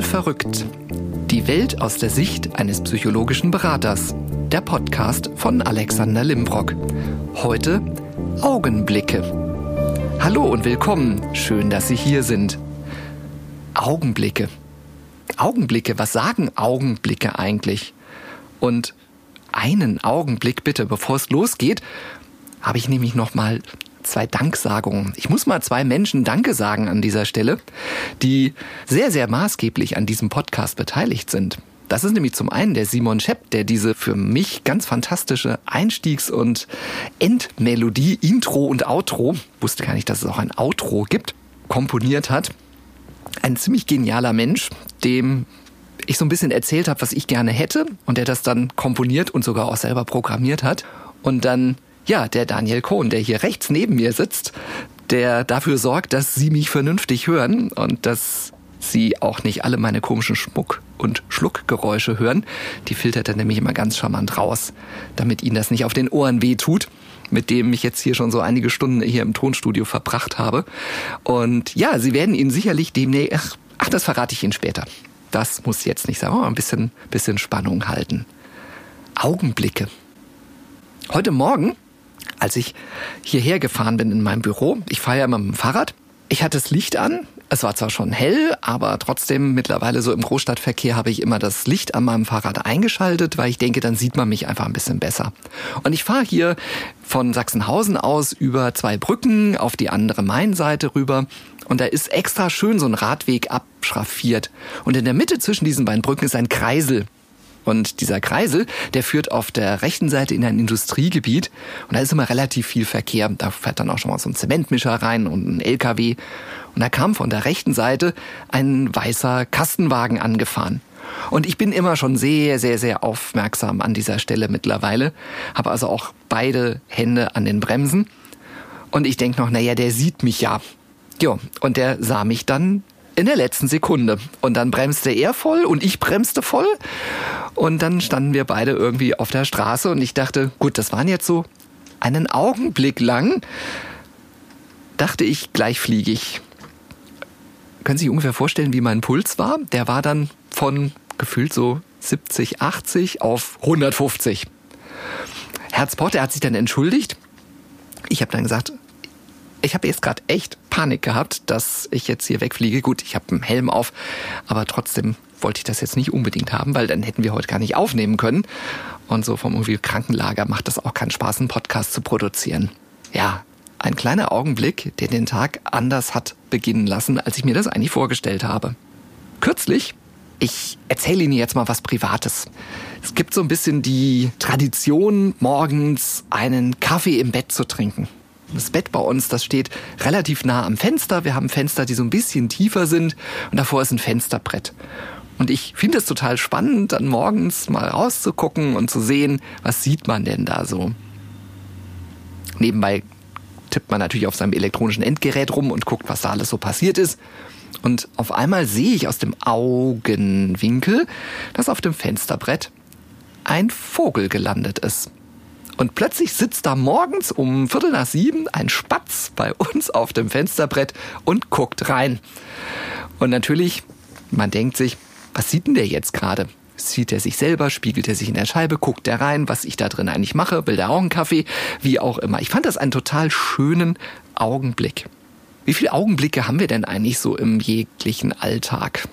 Total verrückt. Die Welt aus der Sicht eines psychologischen Beraters. Der Podcast von Alexander Limbrock. Heute Augenblicke. Hallo und willkommen. Schön, dass Sie hier sind. Augenblicke. Augenblicke, was sagen Augenblicke eigentlich? Und einen Augenblick bitte, bevor es losgeht, habe ich nämlich noch mal zwei Danksagungen. Ich muss mal zwei Menschen Danke sagen an dieser Stelle, die sehr, sehr maßgeblich an diesem Podcast beteiligt sind. Das ist nämlich zum einen der Simon Schepp, der diese für mich ganz fantastische Einstiegs- und Endmelodie, Intro und Outro, wusste gar nicht, dass es auch ein Outro gibt, komponiert hat. Ein ziemlich genialer Mensch, dem ich so ein bisschen erzählt habe, was ich gerne hätte und der das dann komponiert und sogar auch selber programmiert hat und dann ja, der Daniel Kohn, der hier rechts neben mir sitzt, der dafür sorgt, dass Sie mich vernünftig hören und dass Sie auch nicht alle meine komischen Schmuck- und Schluckgeräusche hören. Die filtert er nämlich immer ganz charmant raus, damit Ihnen das nicht auf den Ohren wehtut mit dem ich jetzt hier schon so einige Stunden hier im Tonstudio verbracht habe. Und ja, Sie werden ihn sicherlich demnächst, ach, ach, das verrate ich Ihnen später. Das muss jetzt nicht sein. Oh, ein bisschen, bisschen Spannung halten. Augenblicke. Heute Morgen als ich hierher gefahren bin in meinem Büro, ich fahre ja immer mit dem Fahrrad, ich hatte das Licht an. Es war zwar schon hell, aber trotzdem mittlerweile so im Großstadtverkehr habe ich immer das Licht an meinem Fahrrad eingeschaltet, weil ich denke, dann sieht man mich einfach ein bisschen besser. Und ich fahre hier von Sachsenhausen aus über zwei Brücken auf die andere Mainseite rüber. Und da ist extra schön so ein Radweg abschraffiert. Und in der Mitte zwischen diesen beiden Brücken ist ein Kreisel. Und dieser Kreisel, der führt auf der rechten Seite in ein Industriegebiet und da ist immer relativ viel Verkehr. Da fährt dann auch schon mal so ein Zementmischer rein und ein LKW. Und da kam von der rechten Seite ein weißer Kastenwagen angefahren. Und ich bin immer schon sehr, sehr, sehr aufmerksam an dieser Stelle mittlerweile. Habe also auch beide Hände an den Bremsen. Und ich denke noch, naja, der sieht mich ja. Jo, und der sah mich dann in der letzten Sekunde. Und dann bremste er voll und ich bremste voll. Und dann standen wir beide irgendwie auf der Straße und ich dachte, gut, das waren jetzt so einen Augenblick lang, dachte ich, gleich fliege ich. Können Sie sich ungefähr vorstellen, wie mein Puls war? Der war dann von gefühlt so 70, 80 auf 150. Herzport, der hat sich dann entschuldigt. Ich habe dann gesagt, ich habe jetzt gerade echt Panik gehabt, dass ich jetzt hier wegfliege. Gut, ich habe einen Helm auf, aber trotzdem wollte ich das jetzt nicht unbedingt haben, weil dann hätten wir heute gar nicht aufnehmen können. Und so vom irgendwie Krankenlager macht das auch keinen Spaß, einen Podcast zu produzieren. Ja, ein kleiner Augenblick, der den Tag anders hat beginnen lassen, als ich mir das eigentlich vorgestellt habe. Kürzlich, ich erzähle Ihnen jetzt mal was Privates. Es gibt so ein bisschen die Tradition, morgens einen Kaffee im Bett zu trinken. Das Bett bei uns, das steht relativ nah am Fenster. Wir haben Fenster, die so ein bisschen tiefer sind und davor ist ein Fensterbrett. Und ich finde es total spannend, dann morgens mal rauszugucken und zu sehen, was sieht man denn da so. Nebenbei tippt man natürlich auf seinem elektronischen Endgerät rum und guckt, was da alles so passiert ist. Und auf einmal sehe ich aus dem Augenwinkel, dass auf dem Fensterbrett ein Vogel gelandet ist. Und plötzlich sitzt da morgens um Viertel nach sieben ein Spatz bei uns auf dem Fensterbrett und guckt rein. Und natürlich, man denkt sich, was sieht denn der jetzt gerade? Sieht er sich selber, spiegelt er sich in der Scheibe, guckt er rein, was ich da drin eigentlich mache, will der auch einen Kaffee, wie auch immer. Ich fand das einen total schönen Augenblick. Wie viele Augenblicke haben wir denn eigentlich so im jeglichen Alltag?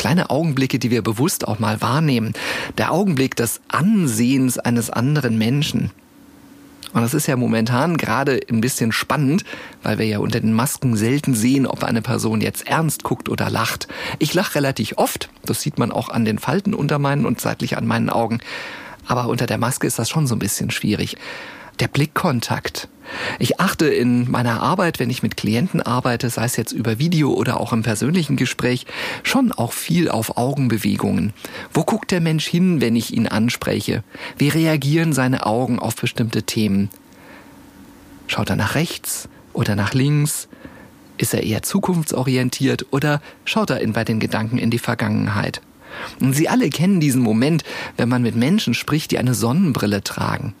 Kleine Augenblicke, die wir bewusst auch mal wahrnehmen. Der Augenblick des Ansehens eines anderen Menschen. Und das ist ja momentan gerade ein bisschen spannend, weil wir ja unter den Masken selten sehen, ob eine Person jetzt ernst guckt oder lacht. Ich lache relativ oft, das sieht man auch an den Falten unter meinen und seitlich an meinen Augen. Aber unter der Maske ist das schon so ein bisschen schwierig der Blickkontakt. Ich achte in meiner Arbeit, wenn ich mit Klienten arbeite, sei es jetzt über Video oder auch im persönlichen Gespräch, schon auch viel auf Augenbewegungen. Wo guckt der Mensch hin, wenn ich ihn anspreche? Wie reagieren seine Augen auf bestimmte Themen? Schaut er nach rechts oder nach links? Ist er eher zukunftsorientiert oder schaut er in bei den Gedanken in die Vergangenheit? Und Sie alle kennen diesen Moment, wenn man mit Menschen spricht, die eine Sonnenbrille tragen.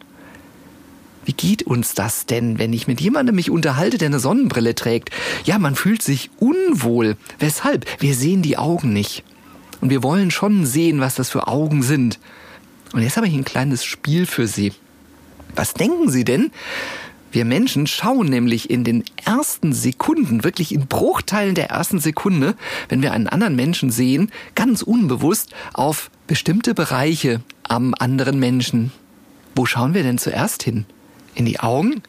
Wie geht uns das denn, wenn ich mit jemandem mich unterhalte, der eine Sonnenbrille trägt? Ja, man fühlt sich unwohl. Weshalb? Wir sehen die Augen nicht. Und wir wollen schon sehen, was das für Augen sind. Und jetzt habe ich ein kleines Spiel für Sie. Was denken Sie denn? Wir Menschen schauen nämlich in den ersten Sekunden, wirklich in Bruchteilen der ersten Sekunde, wenn wir einen anderen Menschen sehen, ganz unbewusst auf bestimmte Bereiche am anderen Menschen. Wo schauen wir denn zuerst hin? In die Augen?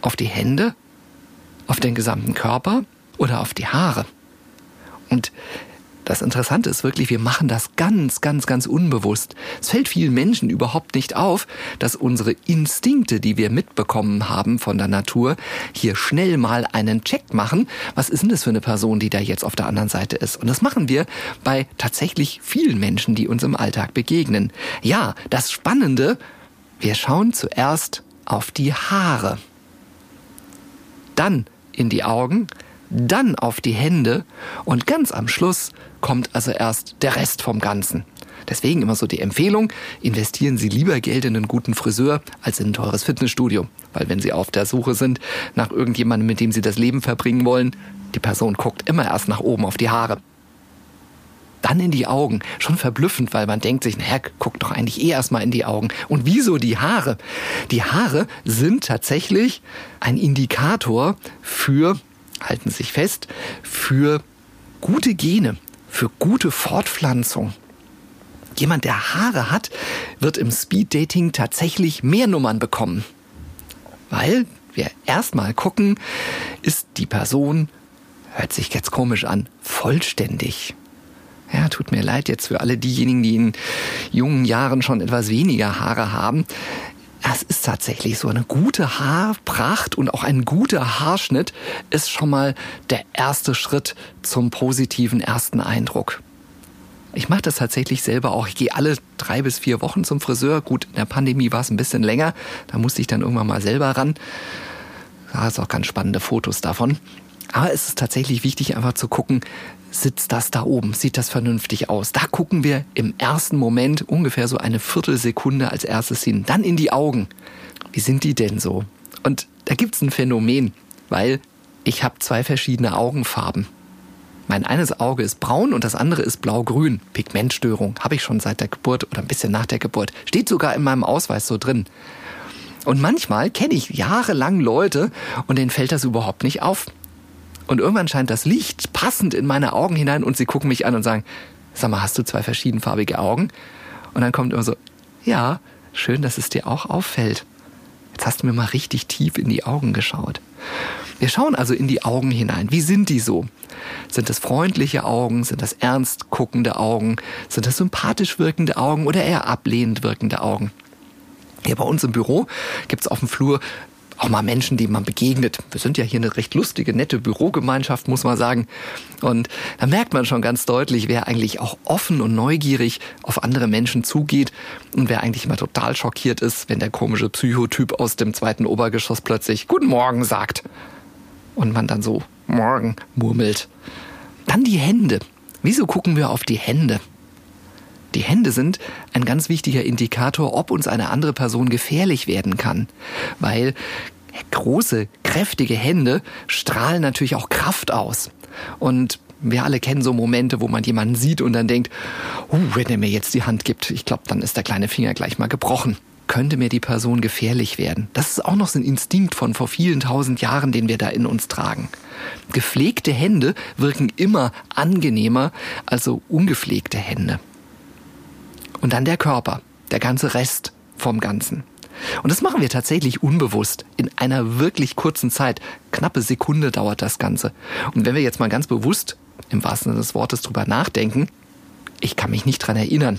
Auf die Hände? Auf den gesamten Körper? Oder auf die Haare? Und das Interessante ist wirklich, wir machen das ganz, ganz, ganz unbewusst. Es fällt vielen Menschen überhaupt nicht auf, dass unsere Instinkte, die wir mitbekommen haben von der Natur, hier schnell mal einen Check machen. Was ist denn das für eine Person, die da jetzt auf der anderen Seite ist? Und das machen wir bei tatsächlich vielen Menschen, die uns im Alltag begegnen. Ja, das Spannende, wir schauen zuerst auf die Haare, dann in die Augen, dann auf die Hände und ganz am Schluss kommt also erst der Rest vom Ganzen. Deswegen immer so die Empfehlung, investieren Sie lieber Geld in einen guten Friseur als in ein teures Fitnessstudio. Weil wenn Sie auf der Suche sind nach irgendjemandem, mit dem Sie das Leben verbringen wollen, die Person guckt immer erst nach oben auf die Haare. Dann in die Augen. Schon verblüffend, weil man denkt sich, naja, guckt doch eigentlich eh erstmal in die Augen. Und wieso die Haare? Die Haare sind tatsächlich ein Indikator für halten sich fest, für gute Gene, für gute Fortpflanzung. Jemand, der Haare hat, wird im Speeddating tatsächlich mehr Nummern bekommen. Weil wir erstmal gucken, ist die Person, hört sich jetzt komisch an, vollständig. Ja, tut mir leid jetzt für alle diejenigen, die in jungen Jahren schon etwas weniger Haare haben. Es ist tatsächlich so. Eine gute Haarpracht und auch ein guter Haarschnitt ist schon mal der erste Schritt zum positiven ersten Eindruck. Ich mache das tatsächlich selber auch. Ich gehe alle drei bis vier Wochen zum Friseur. Gut, in der Pandemie war es ein bisschen länger. Da musste ich dann irgendwann mal selber ran. Da ist auch ganz spannende Fotos davon. Aber es ist tatsächlich wichtig, einfach zu gucken, sitzt das da oben? Sieht das vernünftig aus? Da gucken wir im ersten Moment ungefähr so eine Viertelsekunde als erstes hin. Dann in die Augen. Wie sind die denn so? Und da gibt's ein Phänomen, weil ich habe zwei verschiedene Augenfarben. Mein eines Auge ist braun und das andere ist blau-grün. Pigmentstörung habe ich schon seit der Geburt oder ein bisschen nach der Geburt. Steht sogar in meinem Ausweis so drin. Und manchmal kenne ich jahrelang Leute und denen fällt das überhaupt nicht auf. Und irgendwann scheint das Licht passend in meine Augen hinein und sie gucken mich an und sagen, sag mal, hast du zwei verschiedenfarbige Augen? Und dann kommt immer so, ja, schön, dass es dir auch auffällt. Jetzt hast du mir mal richtig tief in die Augen geschaut. Wir schauen also in die Augen hinein. Wie sind die so? Sind das freundliche Augen? Sind das ernst guckende Augen? Sind das sympathisch wirkende Augen oder eher ablehnend wirkende Augen? Hier bei uns im Büro gibt's auf dem Flur auch mal Menschen, die man begegnet. Wir sind ja hier eine recht lustige, nette Bürogemeinschaft, muss man sagen. Und da merkt man schon ganz deutlich, wer eigentlich auch offen und neugierig auf andere Menschen zugeht und wer eigentlich immer total schockiert ist, wenn der komische Psychotyp aus dem zweiten Obergeschoss plötzlich Guten Morgen sagt. Und man dann so Morgen murmelt. Dann die Hände. Wieso gucken wir auf die Hände? Die Hände sind ein ganz wichtiger Indikator, ob uns eine andere Person gefährlich werden kann. Weil große, kräftige Hände strahlen natürlich auch Kraft aus. Und wir alle kennen so Momente, wo man jemanden sieht und dann denkt, oh, wenn er mir jetzt die Hand gibt, ich glaube, dann ist der kleine Finger gleich mal gebrochen. Könnte mir die Person gefährlich werden? Das ist auch noch so ein Instinkt von vor vielen tausend Jahren, den wir da in uns tragen. Gepflegte Hände wirken immer angenehmer als so ungepflegte Hände. Und dann der Körper, der ganze Rest vom Ganzen. Und das machen wir tatsächlich unbewusst in einer wirklich kurzen Zeit. Knappe Sekunde dauert das Ganze. Und wenn wir jetzt mal ganz bewusst im wahrsten Sinne des Wortes drüber nachdenken, ich kann mich nicht dran erinnern,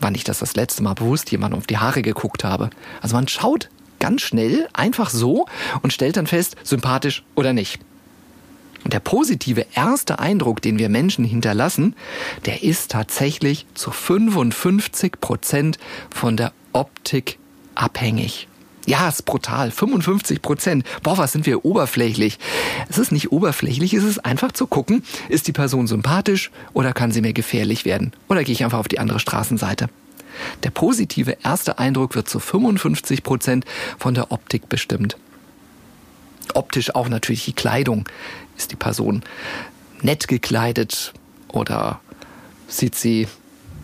wann ich das das letzte Mal bewusst jemandem auf die Haare geguckt habe. Also man schaut ganz schnell einfach so und stellt dann fest, sympathisch oder nicht. Und der positive erste Eindruck, den wir Menschen hinterlassen, der ist tatsächlich zu 55 Prozent von der Optik abhängig. Ja, ist brutal. 55 Prozent. Boah, was sind wir oberflächlich? Es ist nicht oberflächlich, es ist einfach zu gucken, ist die Person sympathisch oder kann sie mir gefährlich werden? Oder gehe ich einfach auf die andere Straßenseite? Der positive erste Eindruck wird zu 55 Prozent von der Optik bestimmt. Optisch auch natürlich die Kleidung. Ist die Person nett gekleidet oder sieht sie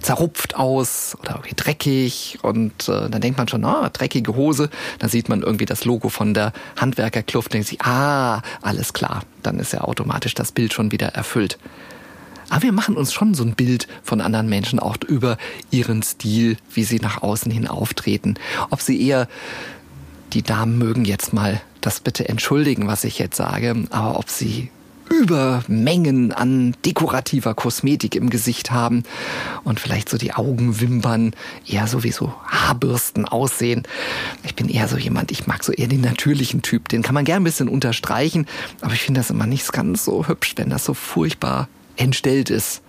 zerrupft aus oder irgendwie dreckig und äh, dann denkt man schon, ah, dreckige Hose, dann sieht man irgendwie das Logo von der Handwerkerkluft, denkt sich, ah, alles klar, dann ist ja automatisch das Bild schon wieder erfüllt. Aber wir machen uns schon so ein Bild von anderen Menschen auch über ihren Stil, wie sie nach außen hin auftreten. Ob sie eher, die Damen mögen jetzt mal das bitte entschuldigen, was ich jetzt sage, aber ob sie über Mengen an dekorativer Kosmetik im Gesicht haben und vielleicht so die Augenwimpern eher so wie so Haarbürsten aussehen. Ich bin eher so jemand, ich mag so eher den natürlichen Typ. Den kann man gern ein bisschen unterstreichen, aber ich finde das immer nicht ganz so hübsch, wenn das so furchtbar entstellt ist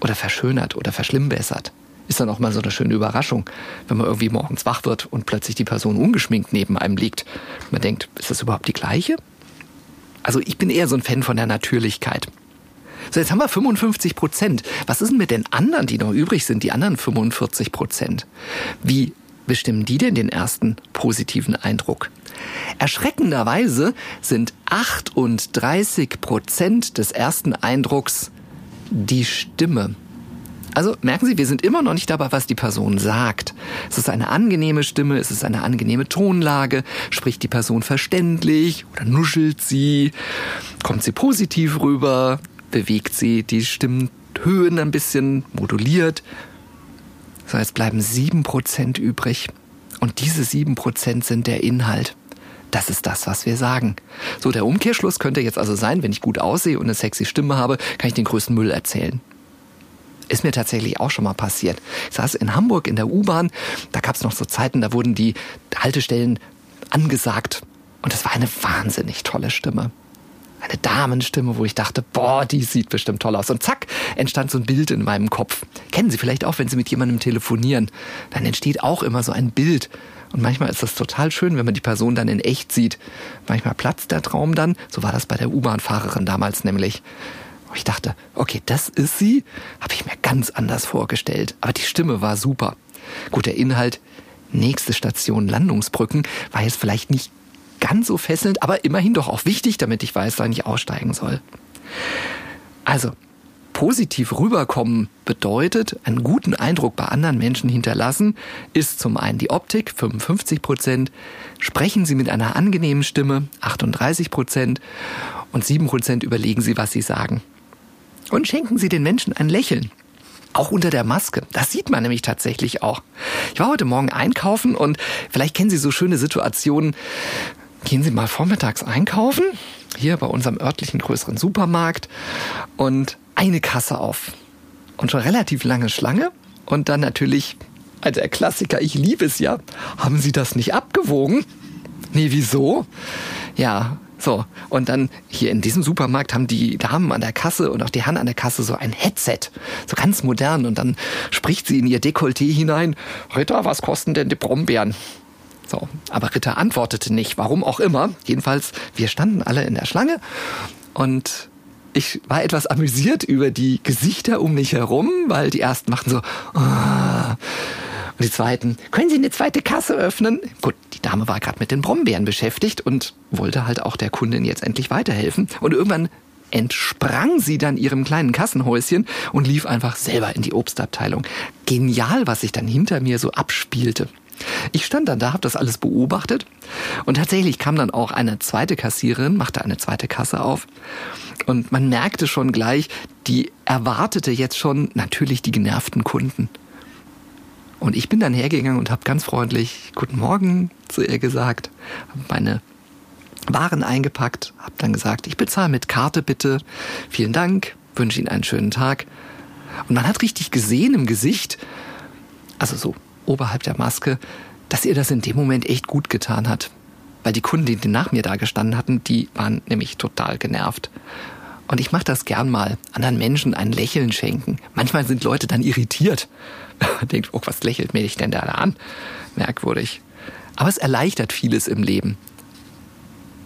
oder verschönert oder verschlimmbessert. Ist dann auch mal so eine schöne Überraschung, wenn man irgendwie morgens wach wird und plötzlich die Person ungeschminkt neben einem liegt. Man denkt, ist das überhaupt die gleiche? Also ich bin eher so ein Fan von der Natürlichkeit. So, jetzt haben wir 55 Prozent. Was ist denn mit den anderen, die noch übrig sind, die anderen 45 Prozent? Wie bestimmen die denn den ersten positiven Eindruck? Erschreckenderweise sind 38 Prozent des ersten Eindrucks die Stimme. Also merken Sie, wir sind immer noch nicht dabei, was die Person sagt. Es ist eine angenehme Stimme, es ist eine angenehme Tonlage, spricht die Person verständlich oder nuschelt sie, kommt sie positiv rüber, bewegt sie die Stimmhöhen ein bisschen, moduliert. So, jetzt bleiben sieben Prozent übrig. Und diese sieben Prozent sind der Inhalt. Das ist das, was wir sagen. So, der Umkehrschluss könnte jetzt also sein, wenn ich gut aussehe und eine sexy Stimme habe, kann ich den größten Müll erzählen. Ist mir tatsächlich auch schon mal passiert. Ich saß in Hamburg in der U-Bahn, da gab es noch so Zeiten, da wurden die Haltestellen angesagt. Und es war eine wahnsinnig tolle Stimme. Eine Damenstimme, wo ich dachte, boah, die sieht bestimmt toll aus. Und zack, entstand so ein Bild in meinem Kopf. Kennen Sie vielleicht auch, wenn Sie mit jemandem telefonieren. Dann entsteht auch immer so ein Bild. Und manchmal ist das total schön, wenn man die Person dann in echt sieht. Manchmal platzt der Traum dann. So war das bei der U-Bahn-Fahrerin damals nämlich. Ich dachte, okay, das ist sie, habe ich mir ganz anders vorgestellt. Aber die Stimme war super. Gut, der Inhalt, nächste Station Landungsbrücken, war jetzt vielleicht nicht ganz so fesselnd, aber immerhin doch auch wichtig, damit ich weiß, wann ich aussteigen soll. Also, positiv rüberkommen bedeutet, einen guten Eindruck bei anderen Menschen hinterlassen, ist zum einen die Optik, 55 Prozent, sprechen Sie mit einer angenehmen Stimme, 38 Prozent, und 7 Prozent überlegen Sie, was Sie sagen und schenken Sie den Menschen ein Lächeln. Auch unter der Maske. Das sieht man nämlich tatsächlich auch. Ich war heute Morgen einkaufen und vielleicht kennen Sie so schöne Situationen. Gehen Sie mal vormittags einkaufen, hier bei unserem örtlichen größeren Supermarkt und eine Kasse auf. Und schon relativ lange Schlange und dann natürlich, also der Klassiker, ich liebe es ja, haben Sie das nicht abgewogen? Nee, wieso? Ja, so, und dann hier in diesem Supermarkt haben die Damen an der Kasse und auch die Herren an der Kasse so ein Headset, so ganz modern. Und dann spricht sie in ihr Dekolleté hinein, Ritter, was kosten denn die Brombeeren? So, aber Ritter antwortete nicht, warum auch immer. Jedenfalls, wir standen alle in der Schlange und ich war etwas amüsiert über die Gesichter um mich herum, weil die ersten machten so, oh, die zweiten, können Sie eine zweite Kasse öffnen? Gut, die Dame war gerade mit den Brombeeren beschäftigt und wollte halt auch der Kundin jetzt endlich weiterhelfen. Und irgendwann entsprang sie dann ihrem kleinen Kassenhäuschen und lief einfach selber in die Obstabteilung. Genial, was sich dann hinter mir so abspielte. Ich stand dann da, habe das alles beobachtet und tatsächlich kam dann auch eine zweite Kassiererin, machte eine zweite Kasse auf und man merkte schon gleich, die erwartete jetzt schon natürlich die genervten Kunden. Und ich bin dann hergegangen und habe ganz freundlich Guten Morgen zu ihr gesagt, habe meine Waren eingepackt, habe dann gesagt, ich bezahle mit Karte bitte, vielen Dank, wünsche Ihnen einen schönen Tag. Und man hat richtig gesehen im Gesicht, also so oberhalb der Maske, dass ihr das in dem Moment echt gut getan hat. Weil die Kunden, die nach mir da gestanden hatten, die waren nämlich total genervt. Und ich mache das gern mal, anderen Menschen ein Lächeln schenken. Manchmal sind Leute dann irritiert. Denkt, oh, was lächelt mich denn da an? Merkwürdig. Aber es erleichtert vieles im Leben.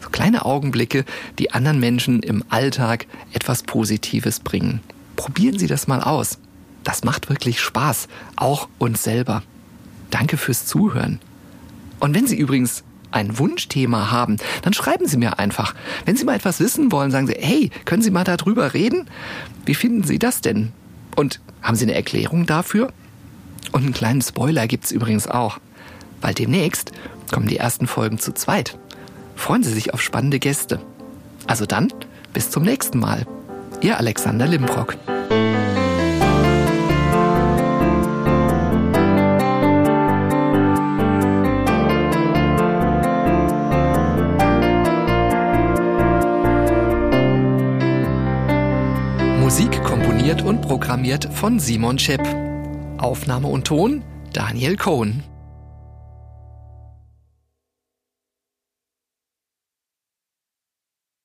So kleine Augenblicke, die anderen Menschen im Alltag etwas Positives bringen. Probieren Sie das mal aus. Das macht wirklich Spaß, auch uns selber. Danke fürs Zuhören. Und wenn Sie übrigens ein Wunschthema haben, dann schreiben Sie mir einfach. Wenn Sie mal etwas wissen wollen, sagen Sie, hey, können Sie mal darüber reden? Wie finden Sie das denn? Und haben Sie eine Erklärung dafür? Und einen kleinen Spoiler gibt's übrigens auch. Weil demnächst kommen die ersten Folgen zu zweit. Freuen Sie sich auf spannende Gäste. Also dann, bis zum nächsten Mal. Ihr Alexander Limbrock. Musik komponiert und programmiert von Simon Schepp. Aufnahme und Ton Daniel Cohn.